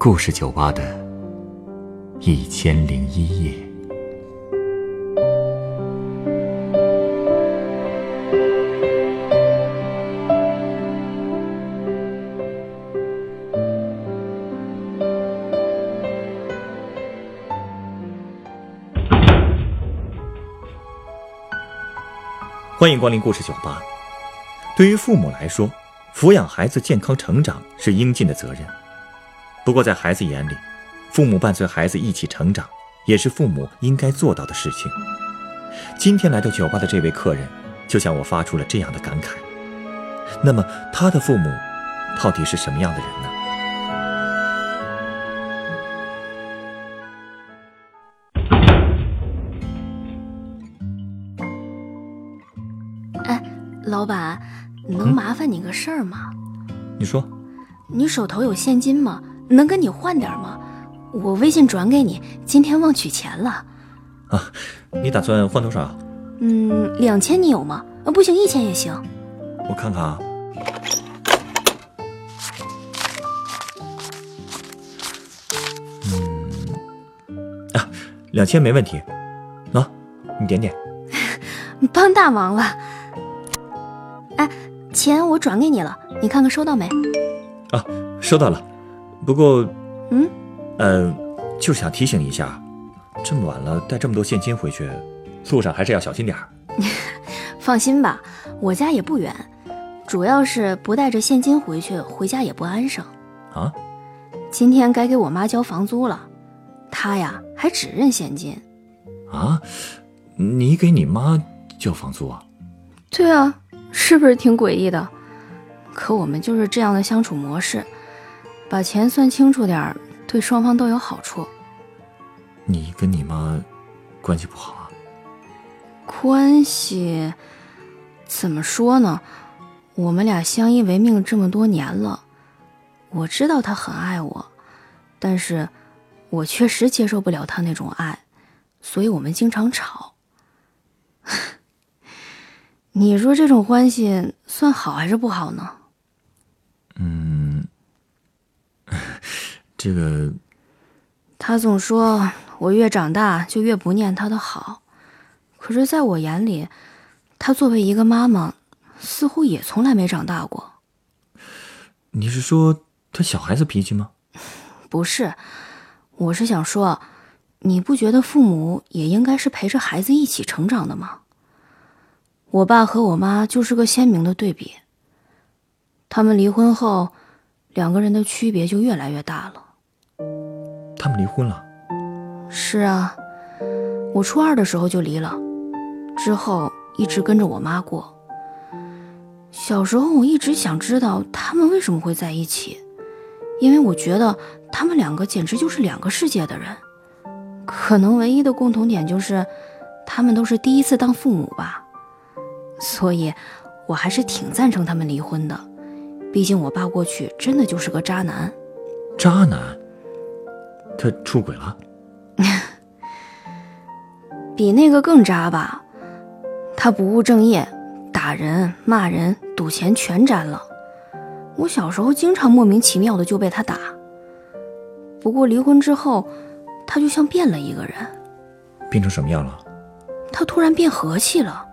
故事酒吧的一千零一夜。欢迎光临故事酒吧。对于父母来说，抚养孩子健康成长是应尽的责任。不过，在孩子眼里，父母伴随孩子一起成长，也是父母应该做到的事情。今天来到酒吧的这位客人，就向我发出了这样的感慨。那么，他的父母到底是什么样的人呢？哎，老板，能麻烦你个事儿吗？你说，你手头有现金吗？能跟你换点吗？我微信转给你，今天忘取钱了。啊，你打算换多少？嗯，两千你有吗？啊，不行，一千也行。我看看啊。嗯，啊，两千没问题。啊，你点点。帮大忙了。哎，钱我转给你了，你看看收到没？啊，收到了。不过，嗯，呃，就是想提醒一下，这么晚了带这么多现金回去，路上还是要小心点儿。放心吧，我家也不远，主要是不带着现金回去，回家也不安生。啊？今天该给我妈交房租了，她呀还只认现金。啊？你给你妈交房租啊？对啊，是不是挺诡异的？可我们就是这样的相处模式。把钱算清楚点儿，对双方都有好处。你跟你妈关系不好啊？关系怎么说呢？我们俩相依为命这么多年了，我知道她很爱我，但是我确实接受不了她那种爱，所以我们经常吵。你说这种关系算好还是不好呢？嗯。这个，他总说我越长大就越不念他的好，可是在我眼里，他作为一个妈妈，似乎也从来没长大过。你是说他小孩子脾气吗？不是，我是想说，你不觉得父母也应该是陪着孩子一起成长的吗？我爸和我妈就是个鲜明的对比。他们离婚后，两个人的区别就越来越大了。他们离婚了。是啊，我初二的时候就离了，之后一直跟着我妈过。小时候我一直想知道他们为什么会在一起，因为我觉得他们两个简直就是两个世界的人。可能唯一的共同点就是，他们都是第一次当父母吧。所以，我还是挺赞成他们离婚的。毕竟我爸过去真的就是个渣男。渣男。他出轨了，比那个更渣吧？他不务正业，打人、骂人、赌钱全沾了。我小时候经常莫名其妙的就被他打。不过离婚之后，他就像变了一个人。变成什么样了？他突然变和气了。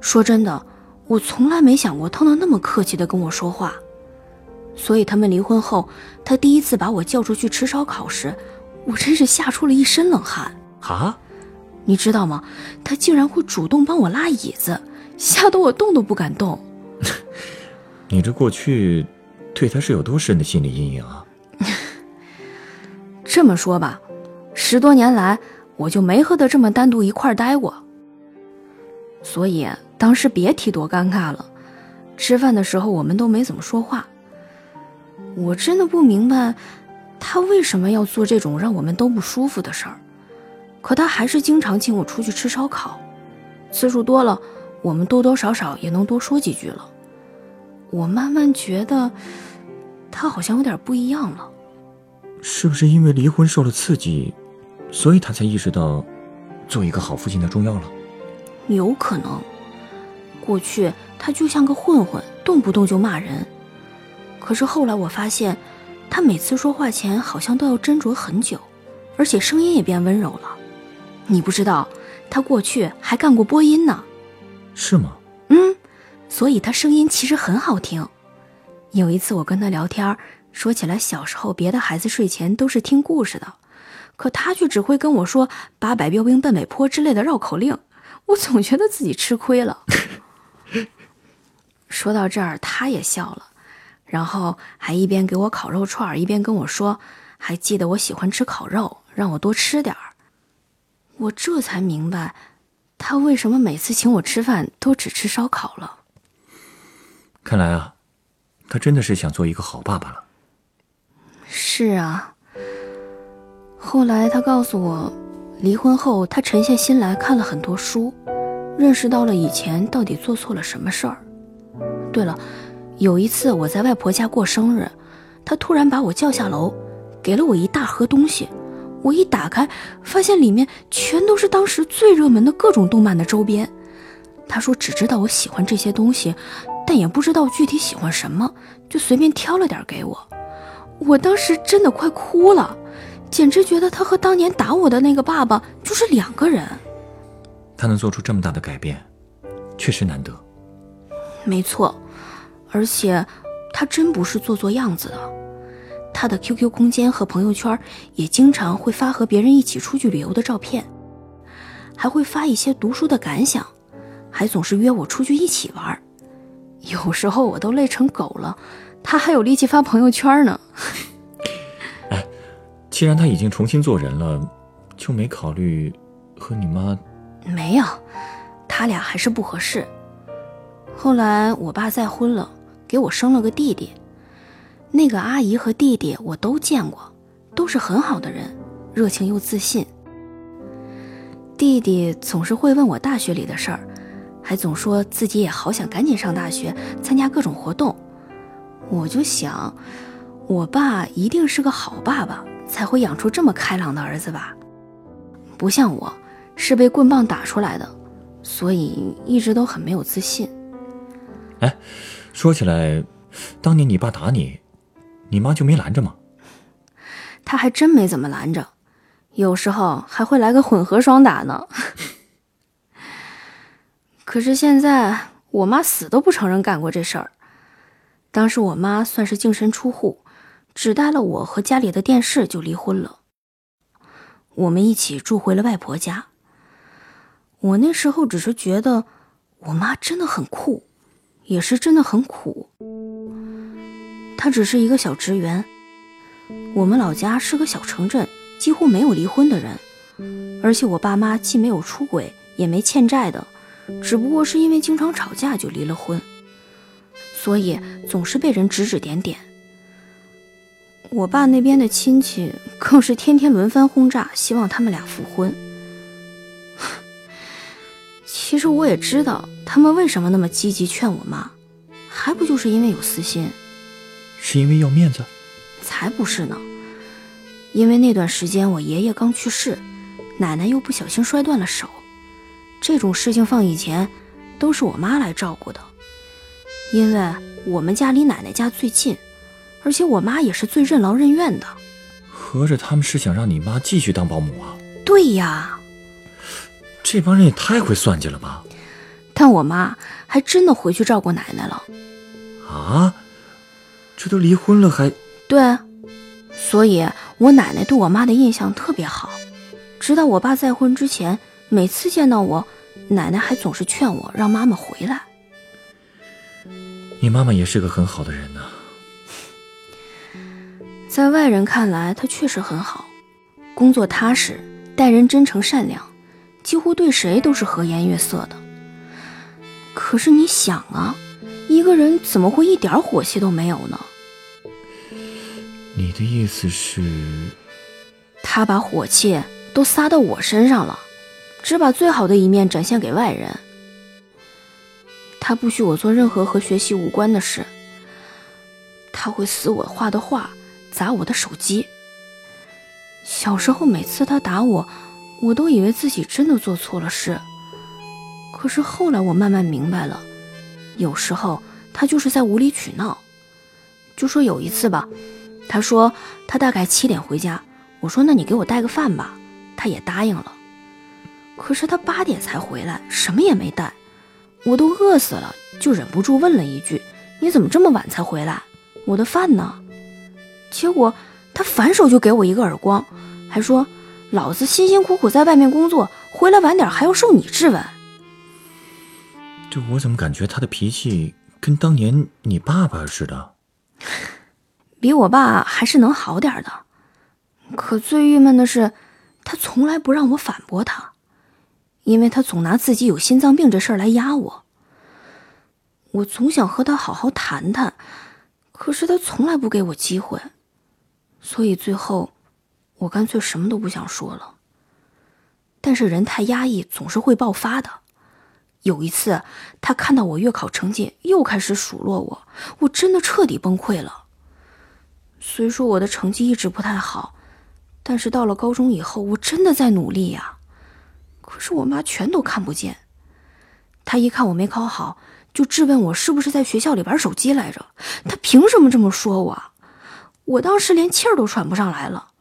说真的，我从来没想过他能那么客气的跟我说话。所以他们离婚后，他第一次把我叫出去吃烧烤时，我真是吓出了一身冷汗啊！你知道吗？他竟然会主动帮我拉椅子，吓得我动都不敢动。你这过去对他是有多深的心理阴影啊？这么说吧，十多年来我就没和他这么单独一块待过，所以当时别提多尴尬了。吃饭的时候我们都没怎么说话。我真的不明白，他为什么要做这种让我们都不舒服的事儿。可他还是经常请我出去吃烧烤，次数多了，我们多多少少也能多说几句了。我慢慢觉得，他好像有点不一样了。是不是因为离婚受了刺激，所以他才意识到，做一个好父亲的重要了？有可能。过去他就像个混混，动不动就骂人。可是后来我发现，他每次说话前好像都要斟酌很久，而且声音也变温柔了。你不知道，他过去还干过播音呢。是吗？嗯，所以他声音其实很好听。有一次我跟他聊天，说起来小时候别的孩子睡前都是听故事的，可他却只会跟我说“八百标兵奔北坡”之类的绕口令。我总觉得自己吃亏了。说到这儿，他也笑了，然后还一边给我烤肉串，一边跟我说：“还记得我喜欢吃烤肉，让我多吃点儿。”我这才明白，他为什么每次请我吃饭都只吃烧烤了。看来啊，他真的是想做一个好爸爸了。是啊。后来他告诉我。离婚后，他沉下心来看了很多书，认识到了以前到底做错了什么事儿。对了，有一次我在外婆家过生日，她突然把我叫下楼，给了我一大盒东西。我一打开，发现里面全都是当时最热门的各种动漫的周边。她说只知道我喜欢这些东西，但也不知道具体喜欢什么，就随便挑了点给我。我当时真的快哭了。简直觉得他和当年打我的那个爸爸就是两个人。他能做出这么大的改变，确实难得。没错，而且他真不是做做样子的。他的 QQ 空间和朋友圈也经常会发和别人一起出去旅游的照片，还会发一些读书的感想，还总是约我出去一起玩。有时候我都累成狗了，他还有力气发朋友圈呢。哎既然他已经重新做人了，就没考虑和你妈？没有，他俩还是不合适。后来我爸再婚了，给我生了个弟弟。那个阿姨和弟弟我都见过，都是很好的人，热情又自信。弟弟总是会问我大学里的事儿，还总说自己也好想赶紧上大学，参加各种活动。我就想，我爸一定是个好爸爸。才会养出这么开朗的儿子吧，不像我，是被棍棒打出来的，所以一直都很没有自信。哎，说起来，当年你爸打你，你妈就没拦着吗？他还真没怎么拦着，有时候还会来个混合双打呢。可是现在，我妈死都不承认干过这事儿。当时我妈算是净身出户。只带了我和家里的电视就离婚了。我们一起住回了外婆家。我那时候只是觉得我妈真的很酷，也是真的很苦。他只是一个小职员。我们老家是个小城镇，几乎没有离婚的人，而且我爸妈既没有出轨，也没欠债的，只不过是因为经常吵架就离了婚，所以总是被人指指点点。我爸那边的亲戚更是天天轮番轰炸，希望他们俩复婚。其实我也知道他们为什么那么积极劝我妈，还不就是因为有私心？是因为要面子？才不是呢！因为那段时间我爷爷刚去世，奶奶又不小心摔断了手，这种事情放以前都是我妈来照顾的，因为我们家离奶奶家最近。而且我妈也是最任劳任怨的，合着他们是想让你妈继续当保姆啊？对呀，这帮人也太会算计了吧！但我妈还真的回去照顾奶奶了。啊，这都离婚了还？对，所以我奶奶对我妈的印象特别好。直到我爸再婚之前，每次见到我，奶奶还总是劝我让妈妈回来。你妈妈也是个很好的人呢。在外人看来，她确实很好，工作踏实，待人真诚善良，几乎对谁都是和颜悦色的。可是你想啊，一个人怎么会一点火气都没有呢？你的意思是，他把火气都撒到我身上了，只把最好的一面展现给外人。他不许我做任何和学习无关的事，他会撕我画的画。砸我的手机。小时候，每次他打我，我都以为自己真的做错了事。可是后来，我慢慢明白了，有时候他就是在无理取闹。就说有一次吧，他说他大概七点回家，我说那你给我带个饭吧，他也答应了。可是他八点才回来，什么也没带，我都饿死了，就忍不住问了一句：“你怎么这么晚才回来？我的饭呢？”结果他反手就给我一个耳光，还说：“老子辛辛苦苦在外面工作，回来晚点还要受你质问。”这我怎么感觉他的脾气跟当年你爸爸似的？比我爸还是能好点的。可最郁闷的是，他从来不让我反驳他，因为他总拿自己有心脏病这事儿来压我。我总想和他好好谈谈，可是他从来不给我机会，所以最后我干脆什么都不想说了。但是人太压抑，总是会爆发的。有一次，他看到我月考成绩，又开始数落我，我真的彻底崩溃了。虽说我的成绩一直不太好，但是到了高中以后，我真的在努力呀。可是我妈全都看不见。她一看我没考好，就质问我是不是在学校里玩手机来着。她凭什么这么说我？我当时连气儿都喘不上来了，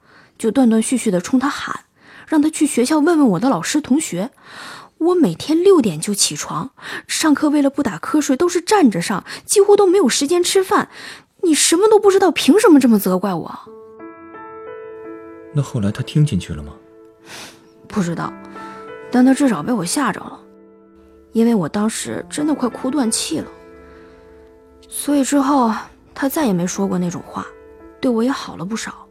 就断断续续的冲他喊，让他去学校问问我的老师同学。我每天六点就起床，上课为了不打瞌睡都是站着上，几乎都没有时间吃饭。你什么都不知道，凭什么这么责怪我？那后来他听进去了吗？不知道，但他至少被我吓着了，因为我当时真的快哭断气了。所以之后他再也没说过那种话，对我也好了不少。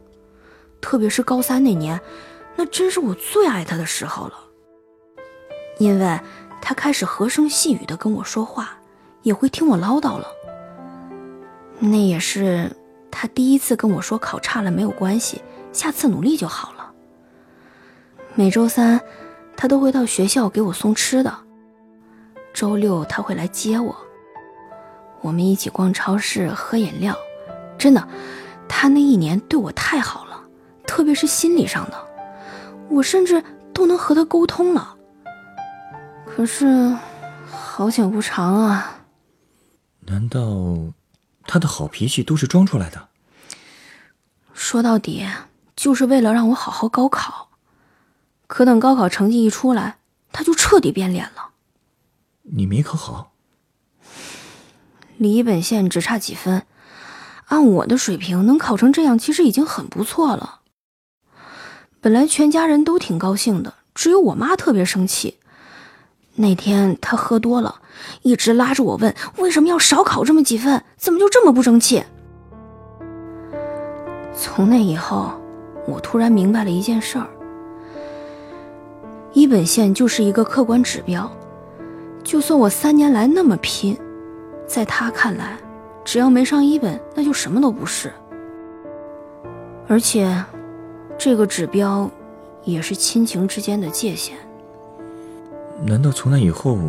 特别是高三那年，那真是我最爱他的时候了。因为他开始和声细语的跟我说话，也会听我唠叨了。那也是他第一次跟我说考差了没有关系，下次努力就好了。每周三，他都会到学校给我送吃的。周六他会来接我，我们一起逛超市喝饮料。真的，他那一年对我太好了，特别是心理上的，我甚至都能和他沟通了。可是，好景不长啊。难道他的好脾气都是装出来的？说到底，就是为了让我好好高考。可等高考成绩一出来，他就彻底变脸了。你没考好？离一本线只差几分，按我的水平能考成这样，其实已经很不错了。本来全家人都挺高兴的，只有我妈特别生气。那天她喝多了，一直拉着我问为什么要少考这么几分，怎么就这么不争气？从那以后，我突然明白了一件事儿：一本线就是一个客观指标，就算我三年来那么拼，在他看来，只要没上一本，那就什么都不是。而且，这个指标，也是亲情之间的界限。难道从那以后，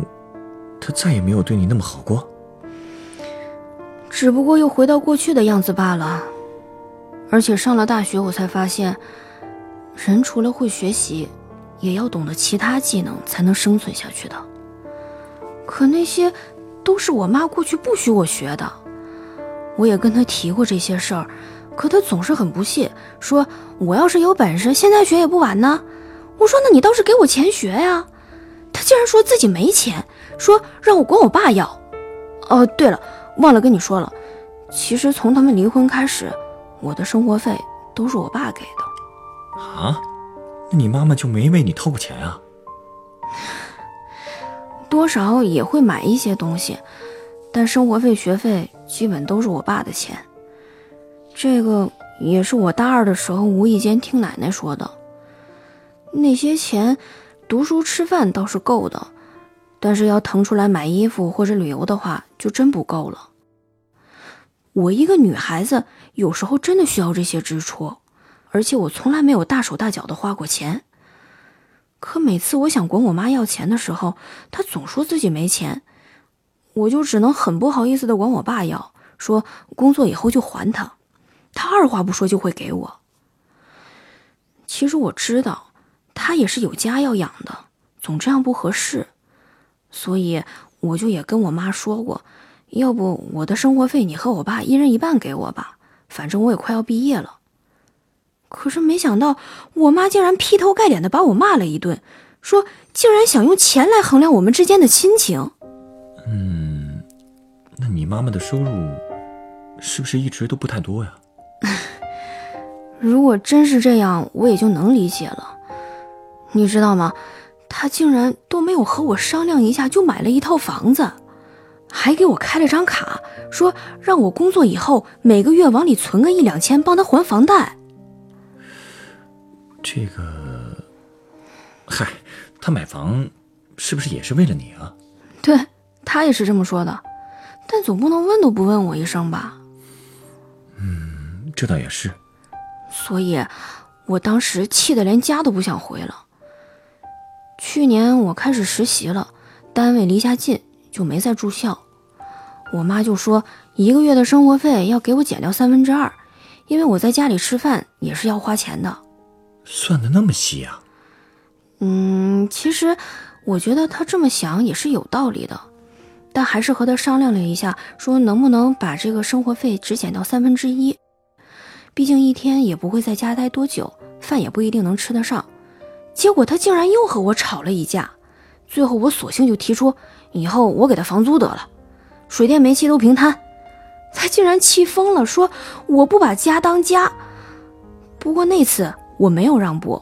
他再也没有对你那么好过？只不过又回到过去的样子罢了。而且上了大学，我才发现，人除了会学习，也要懂得其他技能，才能生存下去的。可那些，都是我妈过去不许我学的。我也跟她提过这些事儿，可他总是很不屑，说我要是有本事，现在学也不晚呢。我说那你倒是给我钱学呀。他竟然说自己没钱，说让我管我爸要。哦，对了，忘了跟你说了，其实从他们离婚开始，我的生活费都是我爸给的。啊？那你妈妈就没为你掏过钱啊？多少也会买一些东西，但生活费、学费基本都是我爸的钱。这个也是我大二的时候无意间听奶奶说的。那些钱。读书吃饭倒是够的，但是要腾出来买衣服或者旅游的话，就真不够了。我一个女孩子，有时候真的需要这些支出，而且我从来没有大手大脚的花过钱。可每次我想管我妈要钱的时候，她总说自己没钱，我就只能很不好意思的管我爸要，说工作以后就还他，他二话不说就会给我。其实我知道。他也是有家要养的，总这样不合适，所以我就也跟我妈说过，要不我的生活费你和我爸一人一半给我吧，反正我也快要毕业了。可是没想到，我妈竟然劈头盖脸的把我骂了一顿，说竟然想用钱来衡量我们之间的亲情。嗯，那你妈妈的收入是不是一直都不太多呀？如果真是这样，我也就能理解了。你知道吗？他竟然都没有和我商量一下就买了一套房子，还给我开了张卡，说让我工作以后每个月往里存个一两千，帮他还房贷。这个，嗨，他买房是不是也是为了你啊？对他也是这么说的，但总不能问都不问我一声吧？嗯，这倒也是。所以，我当时气得连家都不想回了。去年我开始实习了，单位离家近，就没再住校。我妈就说一个月的生活费要给我减掉三分之二，因为我在家里吃饭也是要花钱的。算的那么细啊？嗯，其实我觉得他这么想也是有道理的，但还是和他商量了一下，说能不能把这个生活费只减掉三分之一。毕竟一天也不会在家待多久，饭也不一定能吃得上。结果他竟然又和我吵了一架，最后我索性就提出以后我给他房租得了，水电煤气都平摊。他竟然气疯了，说我不把家当家。不过那次。我没有让步，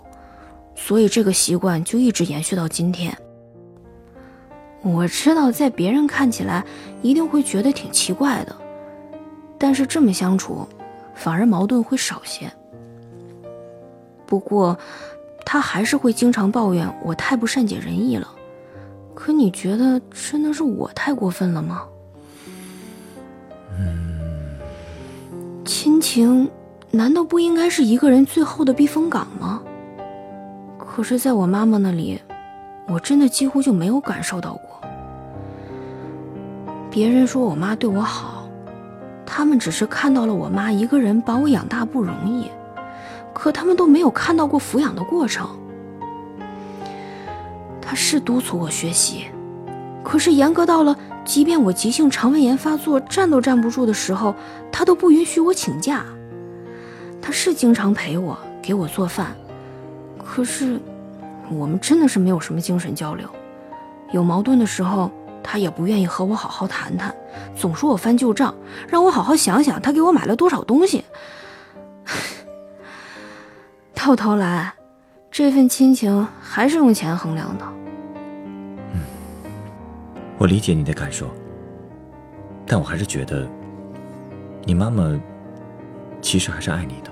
所以这个习惯就一直延续到今天。我知道在别人看起来一定会觉得挺奇怪的，但是这么相处，反而矛盾会少些。不过，他还是会经常抱怨我太不善解人意了。可你觉得真的是我太过分了吗？亲情。难道不应该是一个人最后的避风港吗？可是，在我妈妈那里，我真的几乎就没有感受到过。别人说我妈对我好，他们只是看到了我妈一个人把我养大不容易，可他们都没有看到过抚养的过程。他是督促我学习，可是严格到了，即便我急性肠胃炎发作，站都站不住的时候，他都不允许我请假。他是经常陪我，给我做饭，可是我们真的是没有什么精神交流。有矛盾的时候，他也不愿意和我好好谈谈，总说我翻旧账，让我好好想想他给我买了多少东西。到头来，这份亲情还是用钱衡量的。嗯，我理解你的感受，但我还是觉得，你妈妈其实还是爱你的。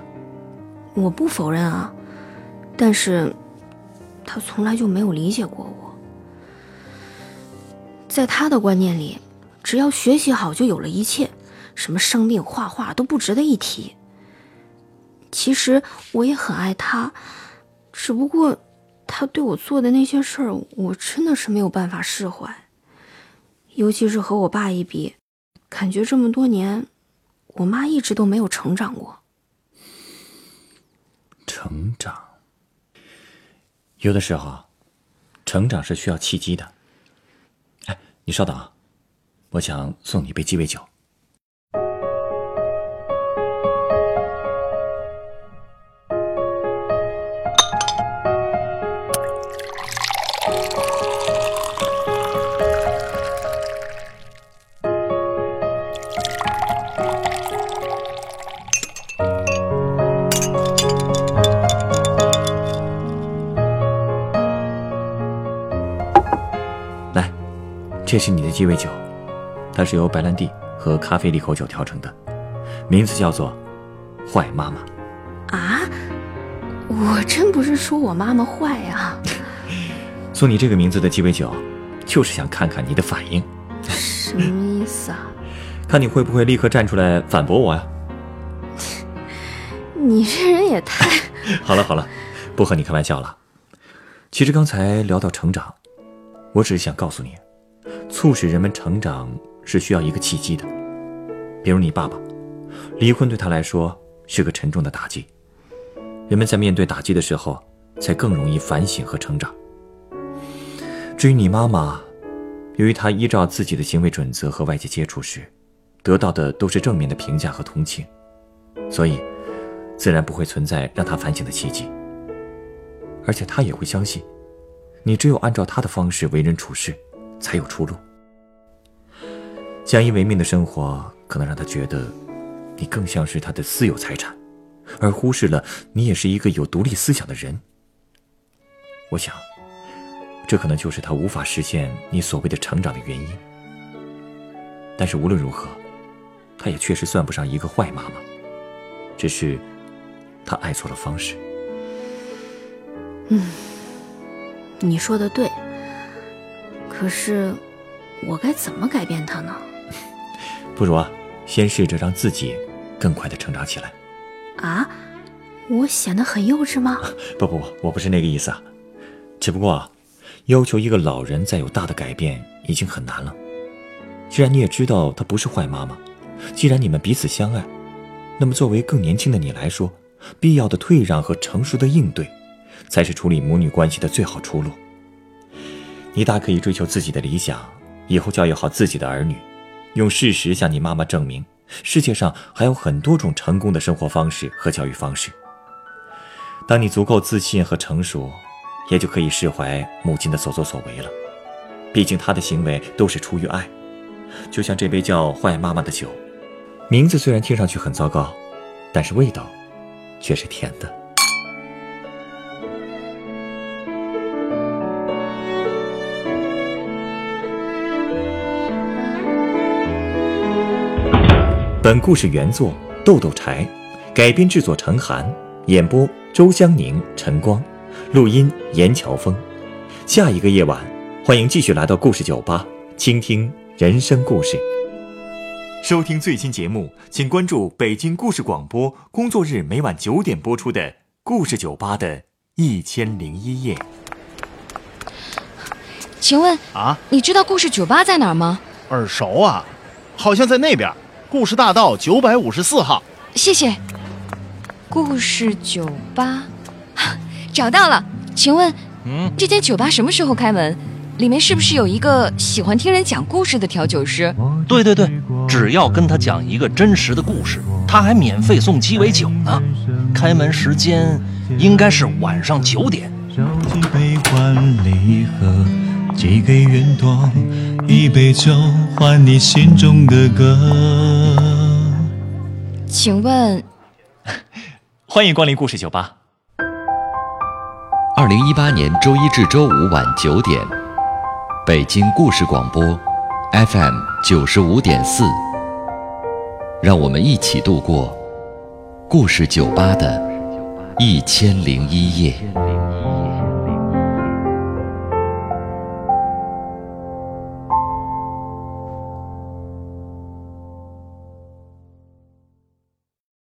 我不否认啊，但是，她从来就没有理解过我。在他的观念里，只要学习好就有了一切，什么生病、画画都不值得一提。其实我也很爱他，只不过他对我做的那些事儿，我真的是没有办法释怀。尤其是和我爸一比，感觉这么多年，我妈一直都没有成长过。成长，有的时候，成长是需要契机的。你稍等啊，我想送你一杯鸡尾酒。这是你的鸡尾酒，它是由白兰地和咖啡利口酒调成的，名字叫做“坏妈妈”。啊，我真不是说我妈妈坏呀。送你这个名字的鸡尾酒，就是想看看你的反应。什么意思啊？看你会不会立刻站出来反驳我呀？你这人也太……好了好了，不和你开玩笑了。其实刚才聊到成长，我只是想告诉你。促使人们成长是需要一个契机的，比如你爸爸，离婚对他来说是个沉重的打击。人们在面对打击的时候，才更容易反省和成长。至于你妈妈，由于她依照自己的行为准则和外界接触时，得到的都是正面的评价和同情，所以自然不会存在让他反省的契机。而且他也会相信，你只有按照他的方式为人处事，才有出路。相依为命的生活可能让他觉得，你更像是他的私有财产，而忽视了你也是一个有独立思想的人。我想，这可能就是他无法实现你所谓的成长的原因。但是无论如何，他也确实算不上一个坏妈妈，只是他爱错了方式。嗯，你说的对。可是，我该怎么改变他呢？不如啊，先试着让自己更快的成长起来。啊，我显得很幼稚吗？不不不，我不是那个意思啊。只不过啊，要求一个老人再有大的改变已经很难了。既然你也知道她不是坏妈妈，既然你们彼此相爱，那么作为更年轻的你来说，必要的退让和成熟的应对，才是处理母女关系的最好出路。你大可以追求自己的理想，以后教育好自己的儿女，用事实向你妈妈证明，世界上还有很多种成功的生活方式和教育方式。当你足够自信和成熟。也就可以释怀母亲的所作所为了，毕竟她的行为都是出于爱。就像这杯叫“坏妈妈”的酒，名字虽然听上去很糟糕，但是味道却是甜的。本故事原作豆豆柴，改编制作陈寒，演播周湘宁、陈光。录音：严乔峰。下一个夜晚，欢迎继续来到故事酒吧，倾听人生故事。收听最新节目，请关注北京故事广播，工作日每晚九点播出的《故事酒吧的一千零一夜》。请问啊，你知道故事酒吧在哪儿吗？耳熟啊，好像在那边，故事大道九百五十四号。谢谢。故事酒吧。找到了，请问，嗯，这间酒吧什么时候开门？里面是不是有一个喜欢听人讲故事的调酒师？对对对，只要跟他讲一个真实的故事，他还免费送鸡尾酒呢。开门时间应该是晚上九点。寄给云朵，一杯酒换你心中的歌。请问，欢迎光临故事酒吧。二零一八年周一至周五晚九点，北京故事广播，FM 九十五点四。让我们一起度过故事酒吧的一千零一夜。